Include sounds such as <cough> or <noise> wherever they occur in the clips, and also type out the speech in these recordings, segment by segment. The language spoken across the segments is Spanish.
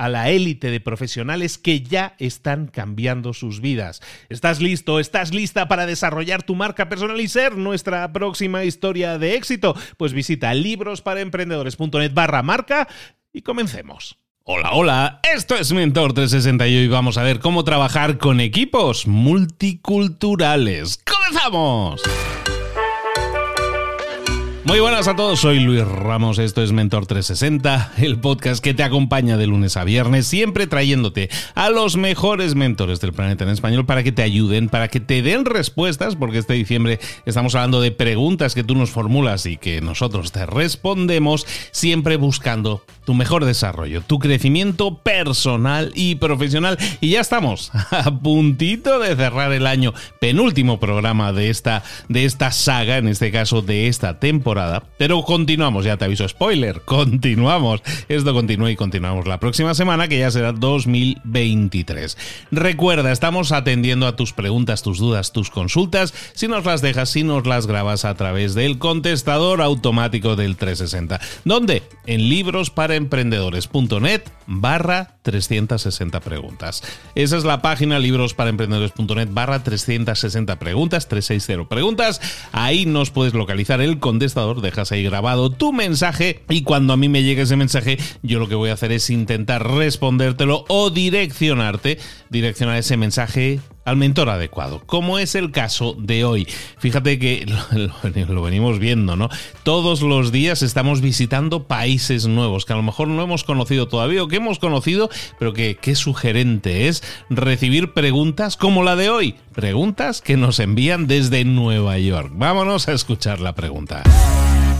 a la élite de profesionales que ya están cambiando sus vidas. ¿Estás listo? ¿Estás lista para desarrollar tu marca personal y ser nuestra próxima historia de éxito? Pues visita librosparaemprendedores.net barra marca y comencemos. Hola, hola, esto es Mentor 360 y hoy vamos a ver cómo trabajar con equipos multiculturales. ¡Comenzamos! Muy buenas a todos, soy Luis Ramos, esto es Mentor 360, el podcast que te acompaña de lunes a viernes, siempre trayéndote a los mejores mentores del planeta en español para que te ayuden, para que te den respuestas, porque este diciembre estamos hablando de preguntas que tú nos formulas y que nosotros te respondemos, siempre buscando tu mejor desarrollo, tu crecimiento personal y profesional. Y ya estamos a puntito de cerrar el año, penúltimo programa de esta, de esta saga, en este caso de esta temporada pero continuamos, ya te aviso, spoiler, <laughs> continuamos. Esto continúa y continuamos la próxima semana, que ya será 2023. Recuerda, estamos atendiendo a tus preguntas, tus dudas, tus consultas. Si nos las dejas, si nos las grabas a través del contestador automático del 360. ¿Dónde? En librosparaemprendedores.net barra 360 preguntas. Esa es la página librosparaemprendedores.net barra 360 preguntas, 360 preguntas. Ahí nos puedes localizar el contestador dejas ahí grabado tu mensaje y cuando a mí me llegue ese mensaje, yo lo que voy a hacer es intentar respondértelo o direccionarte, direccionar ese mensaje al mentor adecuado, como es el caso de hoy. Fíjate que <laughs> lo, venimos viendo, ¿no? Todos los días estamos visitando países nuevos que a lo mejor no hemos conocido todavía o que hemos conocido, pero que qué sugerente es recibir preguntas como la de hoy. Preguntas que nos envían desde Nueva York. Vámonos a escuchar la pregunta.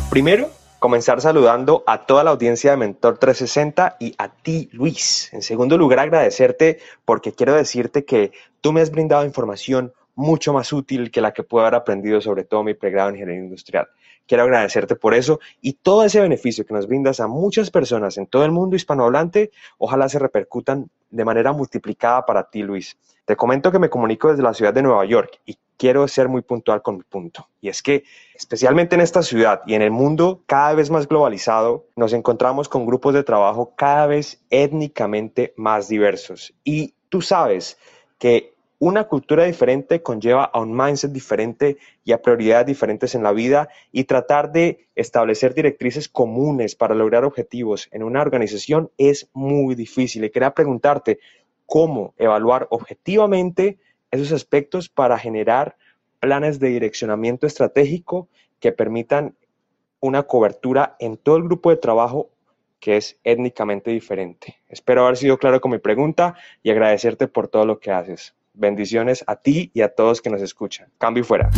Primero, comenzar saludando a toda la audiencia de Mentor 360 y a ti, Luis. En segundo lugar, agradecerte porque quiero decirte que tú me has brindado información mucho más útil que la que puedo haber aprendido sobre todo mi pregrado en ingeniería industrial. Quiero agradecerte por eso y todo ese beneficio que nos brindas a muchas personas en todo el mundo hispanohablante, ojalá se repercutan de manera multiplicada para ti, Luis. Te comento que me comunico desde la ciudad de Nueva York y quiero ser muy puntual con mi punto. Y es que, especialmente en esta ciudad y en el mundo cada vez más globalizado, nos encontramos con grupos de trabajo cada vez étnicamente más diversos. Y tú sabes que una cultura diferente conlleva a un mindset diferente y a prioridades diferentes en la vida y tratar de establecer directrices comunes para lograr objetivos en una organización es muy difícil. Y quería preguntarte, cómo evaluar objetivamente esos aspectos para generar planes de direccionamiento estratégico que permitan una cobertura en todo el grupo de trabajo que es étnicamente diferente. Espero haber sido claro con mi pregunta y agradecerte por todo lo que haces. Bendiciones a ti y a todos que nos escuchan. Cambio y fuera.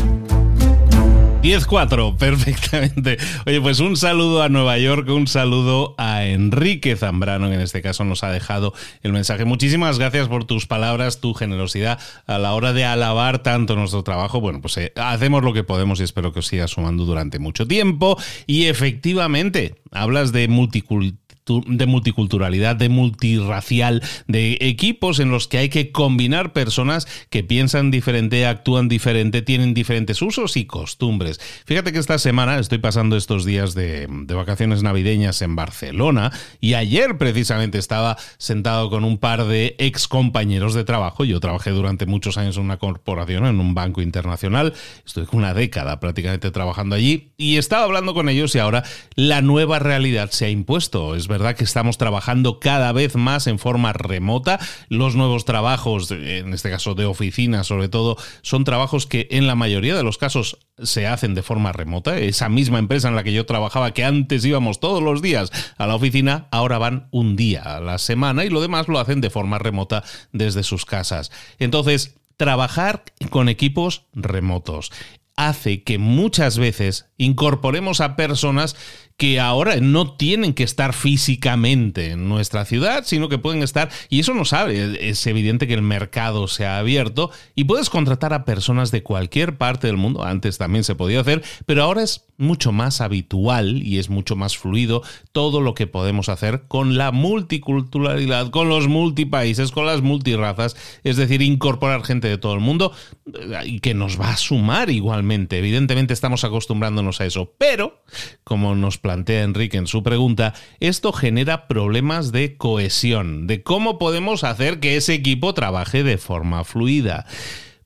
10-4, perfectamente. Oye, pues un saludo a Nueva York, un saludo a Enrique Zambrano, que en este caso nos ha dejado el mensaje. Muchísimas gracias por tus palabras, tu generosidad a la hora de alabar tanto nuestro trabajo. Bueno, pues eh, hacemos lo que podemos y espero que os siga sumando durante mucho tiempo. Y efectivamente, hablas de multiculturalismo de multiculturalidad, de multirracial, de equipos en los que hay que combinar personas que piensan diferente, actúan diferente, tienen diferentes usos y costumbres. Fíjate que esta semana estoy pasando estos días de, vacaciones navideñas en Barcelona y ayer precisamente estaba sentado con un par de ex compañeros de trabajo. Yo trabajé durante muchos años en una corporación, en un banco internacional. Estoy una década prácticamente trabajando allí y estaba hablando con ellos y ahora la nueva realidad se ha impuesto. Es verdad que estamos trabajando cada vez más en forma remota. Los nuevos trabajos, en este caso de oficina sobre todo, son trabajos que en la mayoría de los casos se hacen de forma remota. Esa misma empresa en la que yo trabajaba, que antes íbamos todos los días a la oficina, ahora van un día a la semana y lo demás lo hacen de forma remota desde sus casas. Entonces, trabajar con equipos remotos hace que muchas veces incorporemos a personas que ahora no tienen que estar físicamente en nuestra ciudad, sino que pueden estar, y eso no sabe, es evidente que el mercado se ha abierto y puedes contratar a personas de cualquier parte del mundo, antes también se podía hacer, pero ahora es mucho más habitual y es mucho más fluido todo lo que podemos hacer con la multiculturalidad, con los multipaíses, con las multirazas, es decir, incorporar gente de todo el mundo eh, y que nos va a sumar Evidentemente estamos acostumbrándonos a eso, pero como nos plantea Enrique en su pregunta, esto genera problemas de cohesión, de cómo podemos hacer que ese equipo trabaje de forma fluida.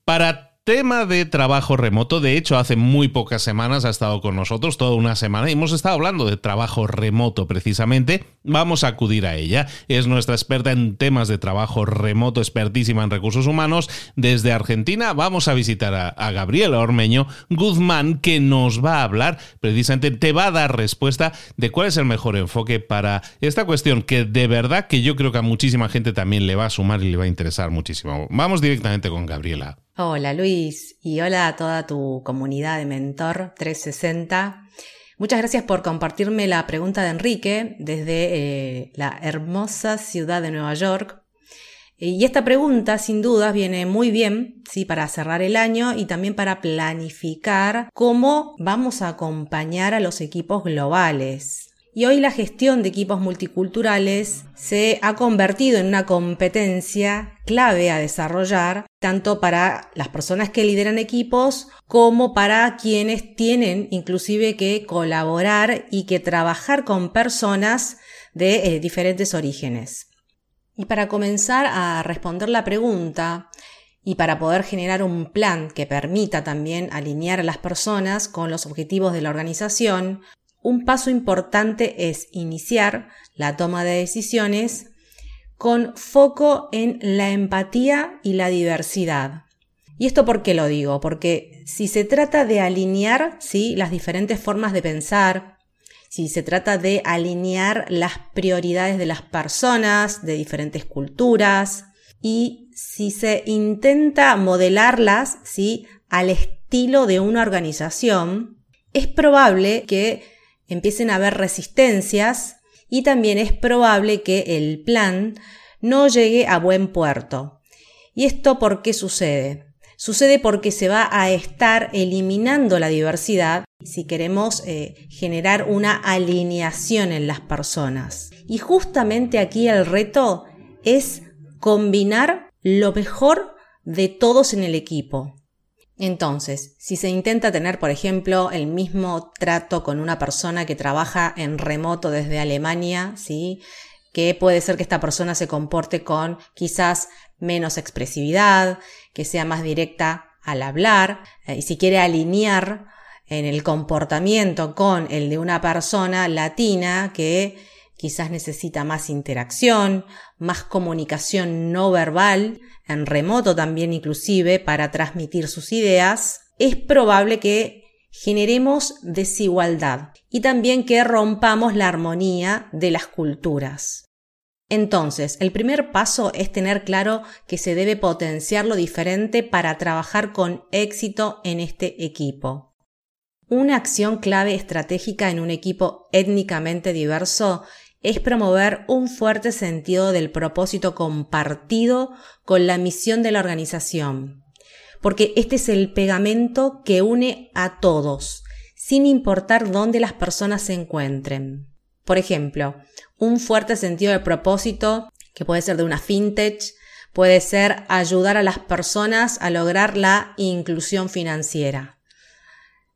Para tema de trabajo remoto. De hecho, hace muy pocas semanas ha estado con nosotros, toda una semana, y hemos estado hablando de trabajo remoto precisamente. Vamos a acudir a ella. Es nuestra experta en temas de trabajo remoto, expertísima en recursos humanos. Desde Argentina vamos a visitar a, Gabriela Ormeño Guzmán, que nos va a hablar, precisamente te va a dar respuesta de cuál es el mejor enfoque para esta cuestión, que de verdad que yo creo que a muchísima gente también le va a sumar y le va a interesar muchísimo. Vamos directamente con Gabriela. Hola Luis y hola a toda tu comunidad de Mentor 360. Muchas gracias por compartirme la pregunta de Enrique desde eh, la hermosa ciudad de Nueva York. Y esta pregunta, sin dudas, viene muy bien, sí, para cerrar el año y también para planificar cómo vamos a acompañar a los equipos globales. Y hoy la gestión de equipos multiculturales se ha convertido en una competencia clave a desarrollar tanto para las personas que lideran equipos como para quienes tienen inclusive que colaborar y que trabajar con personas de eh, diferentes orígenes. Y para comenzar a responder la pregunta, y para poder generar un plan que permita también alinear a las personas con los objetivos de la organización, un paso importante es iniciar la toma de decisiones con foco en la empatía y la diversidad. ¿Y esto por qué lo digo? Porque si se trata de alinear ¿sí? las diferentes formas de pensar, si se trata de alinear las prioridades de las personas de diferentes culturas y si se intenta modelarlas ¿sí? al estilo de una organización, es probable que empiecen a haber resistencias y también es probable que el plan no llegue a buen puerto. ¿Y esto por qué sucede? Sucede porque se va a estar eliminando la diversidad si queremos eh, generar una alineación en las personas. Y justamente aquí el reto es combinar lo mejor de todos en el equipo. Entonces, si se intenta tener, por ejemplo, el mismo trato con una persona que trabaja en remoto desde Alemania, ¿sí? que puede ser que esta persona se comporte con quizás menos expresividad, que sea más directa al hablar, eh, y si quiere alinear en el comportamiento con el de una persona latina que quizás necesita más interacción, más comunicación no verbal, en remoto también inclusive, para transmitir sus ideas, es probable que generemos desigualdad y también que rompamos la armonía de las culturas. Entonces, el primer paso es tener claro que se debe potenciar lo diferente para trabajar con éxito en este equipo. Una acción clave estratégica en un equipo étnicamente diverso es promover un fuerte sentido del propósito compartido con la misión de la organización, porque este es el pegamento que une a todos, sin importar dónde las personas se encuentren. Por ejemplo, un fuerte sentido de propósito, que puede ser de una fintech, puede ser ayudar a las personas a lograr la inclusión financiera.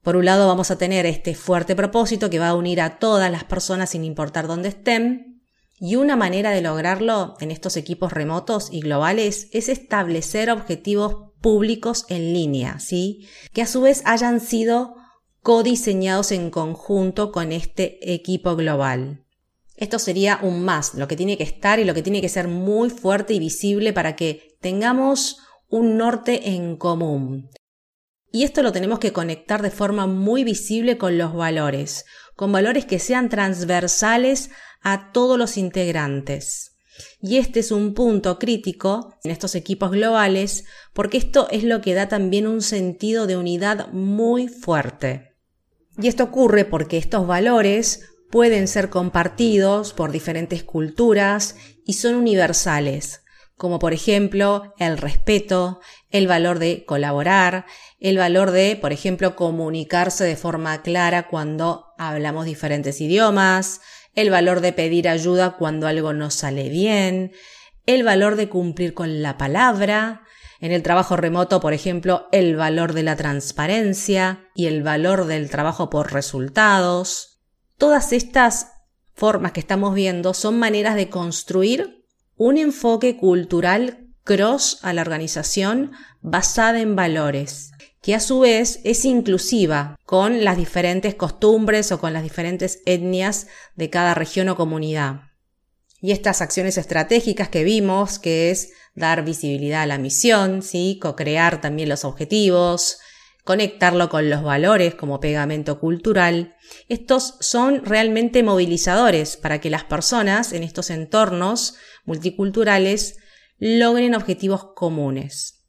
Por un lado vamos a tener este fuerte propósito que va a unir a todas las personas sin importar dónde estén. Y una manera de lograrlo en estos equipos remotos y globales es establecer objetivos públicos en línea, ¿sí? Que a su vez hayan sido codiseñados en conjunto con este equipo global. Esto sería un más, lo que tiene que estar y lo que tiene que ser muy fuerte y visible para que tengamos un norte en común. Y esto lo tenemos que conectar de forma muy visible con los valores, con valores que sean transversales a todos los integrantes. Y este es un punto crítico en estos equipos globales porque esto es lo que da también un sentido de unidad muy fuerte. Y esto ocurre porque estos valores pueden ser compartidos por diferentes culturas y son universales, como por ejemplo el respeto, el valor de colaborar, el valor de, por ejemplo, comunicarse de forma clara cuando hablamos diferentes idiomas, el valor de pedir ayuda cuando algo no sale bien, el valor de cumplir con la palabra, en el trabajo remoto, por ejemplo, el valor de la transparencia y el valor del trabajo por resultados. Todas estas formas que estamos viendo son maneras de construir un enfoque cultural cross a la organización basada en valores, que a su vez es inclusiva con las diferentes costumbres o con las diferentes etnias de cada región o comunidad. Y estas acciones estratégicas que vimos, que es dar visibilidad a la misión, ¿sí? co-crear también los objetivos, conectarlo con los valores como pegamento cultural, estos son realmente movilizadores para que las personas en estos entornos multiculturales logren objetivos comunes.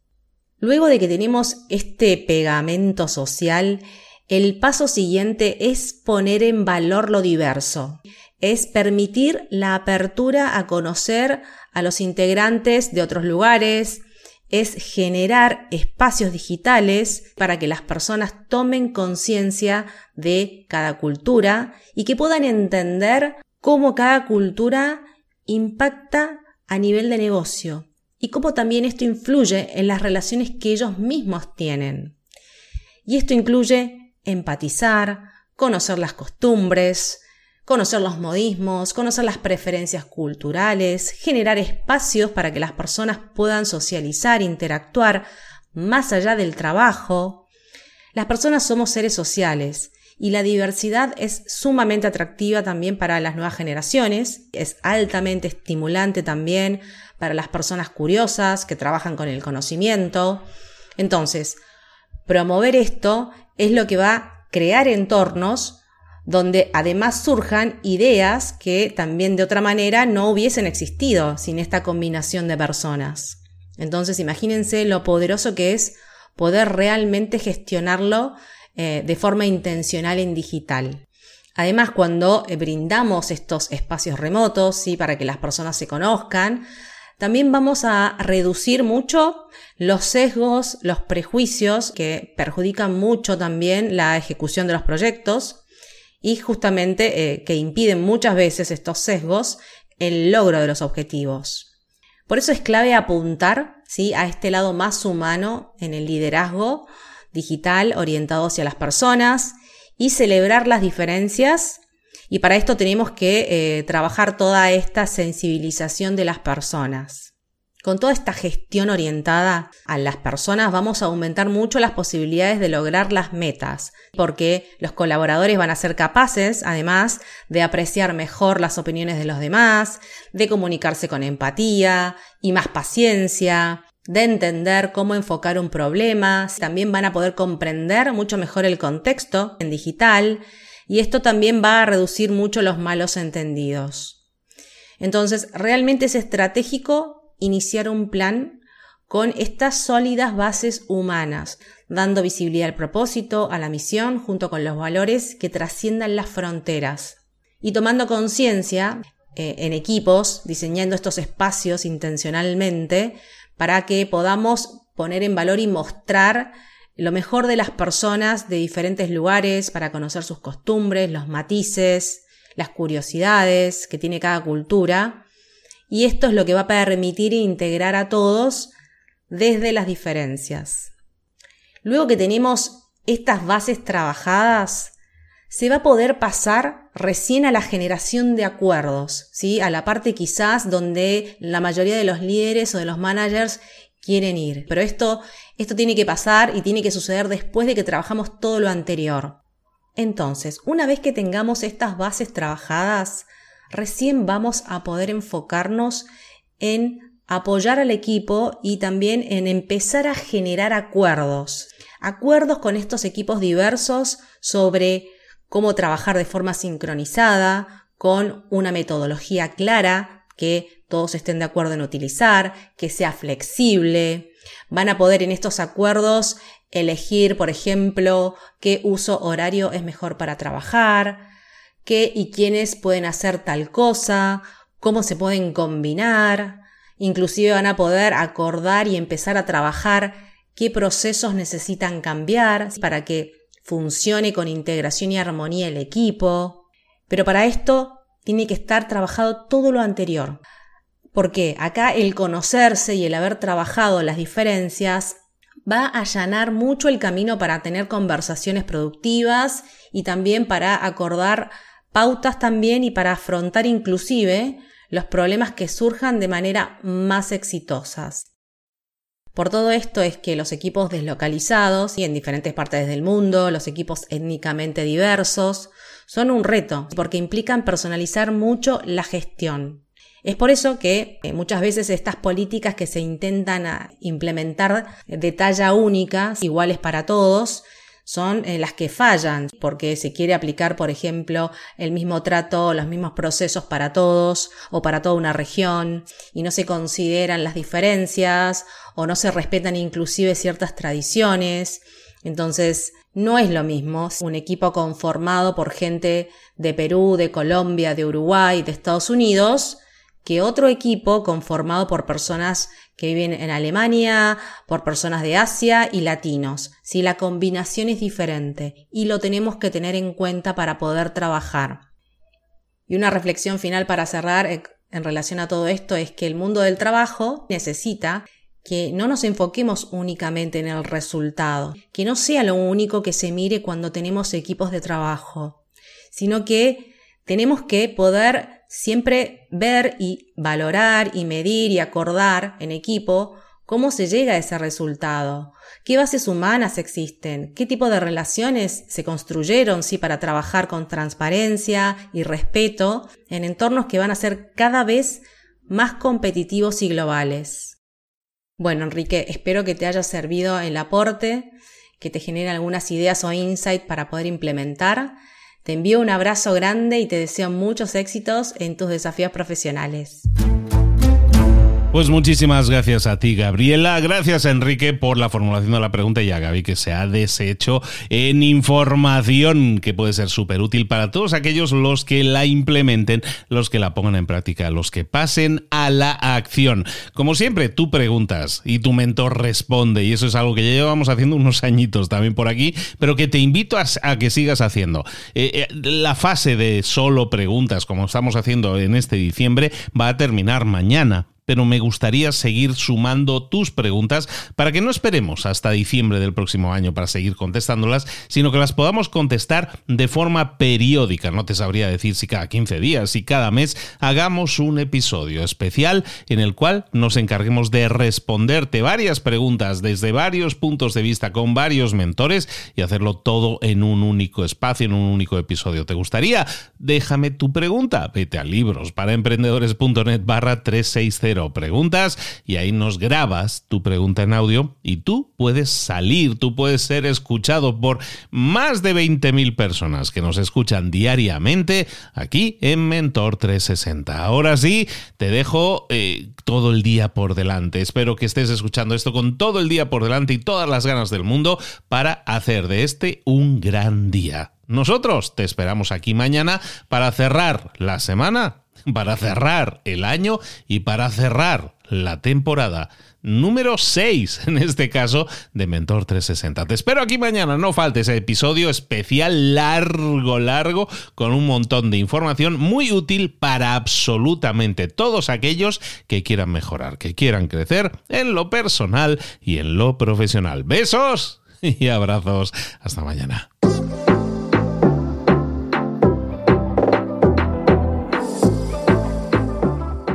Luego de que tenemos este pegamento social, el paso siguiente es poner en valor lo diverso, es permitir la apertura a conocer a los integrantes de otros lugares, es generar espacios digitales para que las personas tomen conciencia de cada cultura y que puedan entender cómo cada cultura impacta a nivel de negocio y cómo también esto influye en las relaciones que ellos mismos tienen. Y esto incluye empatizar, conocer las costumbres, conocer los modismos, conocer las preferencias culturales, generar espacios para que las personas puedan socializar, interactuar más allá del trabajo. Las personas somos seres sociales y la diversidad es sumamente atractiva también para las nuevas generaciones, es altamente estimulante también para las personas curiosas que trabajan con el conocimiento. Entonces, promover esto es lo que va a crear entornos donde además surjan ideas que también de otra manera no hubiesen existido sin esta combinación de personas. Entonces imagínense lo poderoso que es poder realmente gestionarlo eh, de forma intencional en digital. Además, cuando eh, brindamos estos espacios remotos, ¿sí? para que las personas se conozcan, también vamos a reducir mucho los sesgos, los prejuicios que perjudican mucho también la ejecución de los proyectos y justamente eh, que impiden muchas veces estos sesgos el logro de los objetivos. Por eso es clave apuntar ¿sí? a este lado más humano en el liderazgo digital orientado hacia las personas y celebrar las diferencias. Y para esto tenemos que eh, trabajar toda esta sensibilización de las personas. Con toda esta gestión orientada a las personas vamos a aumentar mucho las posibilidades de lograr las metas, porque los colaboradores van a ser capaces, además, de apreciar mejor las opiniones de los demás, de comunicarse con empatía y más paciencia, de entender cómo enfocar un problema, también van a poder comprender mucho mejor el contexto en digital y esto también va a reducir mucho los malos entendidos. Entonces, realmente es estratégico iniciar un plan con estas sólidas bases humanas, dando visibilidad al propósito, a la misión, junto con los valores que trasciendan las fronteras. Y tomando conciencia eh, en equipos, diseñando estos espacios intencionalmente para que podamos poner en valor y mostrar lo mejor de las personas de diferentes lugares para conocer sus costumbres, los matices, las curiosidades que tiene cada cultura. Y esto es lo que va a permitir integrar a todos desde las diferencias. Luego que tenemos estas bases trabajadas, se va a poder pasar recién a la generación de acuerdos, ¿sí? A la parte quizás donde la mayoría de los líderes o de los managers quieren ir. Pero esto, esto tiene que pasar y tiene que suceder después de que trabajamos todo lo anterior. Entonces, una vez que tengamos estas bases trabajadas, recién vamos a poder enfocarnos en apoyar al equipo y también en empezar a generar acuerdos. Acuerdos con estos equipos diversos sobre cómo trabajar de forma sincronizada, con una metodología clara que todos estén de acuerdo en utilizar, que sea flexible. Van a poder en estos acuerdos elegir, por ejemplo, qué uso horario es mejor para trabajar, qué y quiénes pueden hacer tal cosa, cómo se pueden combinar, inclusive van a poder acordar y empezar a trabajar qué procesos necesitan cambiar para que funcione con integración y armonía el equipo. Pero para esto tiene que estar trabajado todo lo anterior. Porque acá el conocerse y el haber trabajado las diferencias va a allanar mucho el camino para tener conversaciones productivas y también para acordar pautas también y para afrontar inclusive los problemas que surjan de manera más exitosas. Por todo esto es que los equipos deslocalizados y en diferentes partes del mundo, los equipos étnicamente diversos, son un reto porque implican personalizar mucho la gestión. Es por eso que eh, muchas veces estas políticas que se intentan ah, implementar de talla única, iguales para todos, son eh, las que fallan, porque se quiere aplicar, por ejemplo, el mismo trato, los mismos procesos para todos o para toda una región, y no se consideran las diferencias o no se respetan inclusive ciertas tradiciones. Entonces, no es lo mismo un equipo conformado por gente de Perú, de Colombia, de Uruguay, de Estados Unidos, que otro equipo conformado por personas que viven en Alemania, por personas de Asia y latinos. Si la combinación es diferente y lo tenemos que tener en cuenta para poder trabajar. Y una reflexión final para cerrar eh, en relación a todo esto es que el mundo del trabajo necesita que no nos enfoquemos únicamente en el resultado, que no sea lo único que se mire cuando tenemos equipos de trabajo, sino que tenemos que poder siempre ver y valorar y medir y acordar en equipo cómo se llega a ese resultado, qué bases humanas existen, qué tipo de relaciones se construyeron sí, para trabajar con transparencia y respeto en entornos que van a ser cada vez más competitivos y globales. Bueno, Enrique, espero que te haya servido el aporte, que te genere algunas ideas o insights para poder implementar te envío un abrazo grande y te deseo muchos éxitos en tus desafíos profesionales. Pues muchísimas gracias a ti, Gabriela. Gracias, Enrique, por la formulación de la pregunta y a Gaby que se ha deshecho en información que puede ser súper útil para todos aquellos los que la implementen, los que la pongan en práctica, los que pasen a la acción. Como siempre, tú preguntas y tu mentor responde y eso es algo que ya llevamos haciendo unos añitos también por aquí, pero que te invito a, que sigas haciendo. Eh, eh, la fase de solo preguntas, como estamos haciendo en este diciembre, va a terminar mañana pero me gustaría seguir sumando tus preguntas para que no esperemos hasta diciembre del próximo año para seguir contestándolas, sino que las podamos contestar de forma periódica. No te sabría decir si cada 15 días, si cada mes hagamos un episodio especial en el cual nos encarguemos de responderte varias preguntas desde varios puntos de vista con varios mentores y hacerlo todo en un único espacio, en un único episodio. ¿Te gustaría? Déjame tu pregunta. Vete a libros para emprendedores.net barra 360 Preguntas y ahí nos grabas tu pregunta en audio y tú puedes salir, tú puedes ser escuchado por más de 20.000 personas que nos escuchan diariamente aquí en Mentor 360. Ahora sí, te dejo eh, todo el día por delante. Espero que estés escuchando esto con todo el día por delante y todas las ganas del mundo para hacer de este un gran día. Nosotros te esperamos aquí mañana para cerrar la semana, para cerrar el año y para cerrar la temporada número 6, en este caso, de Mentor 360. Te espero aquí mañana, no falte ese episodio especial largo, largo, con un montón de información muy útil para absolutamente todos aquellos que quieran mejorar, que quieran crecer en lo personal y en lo profesional. Besos y abrazos. Hasta mañana.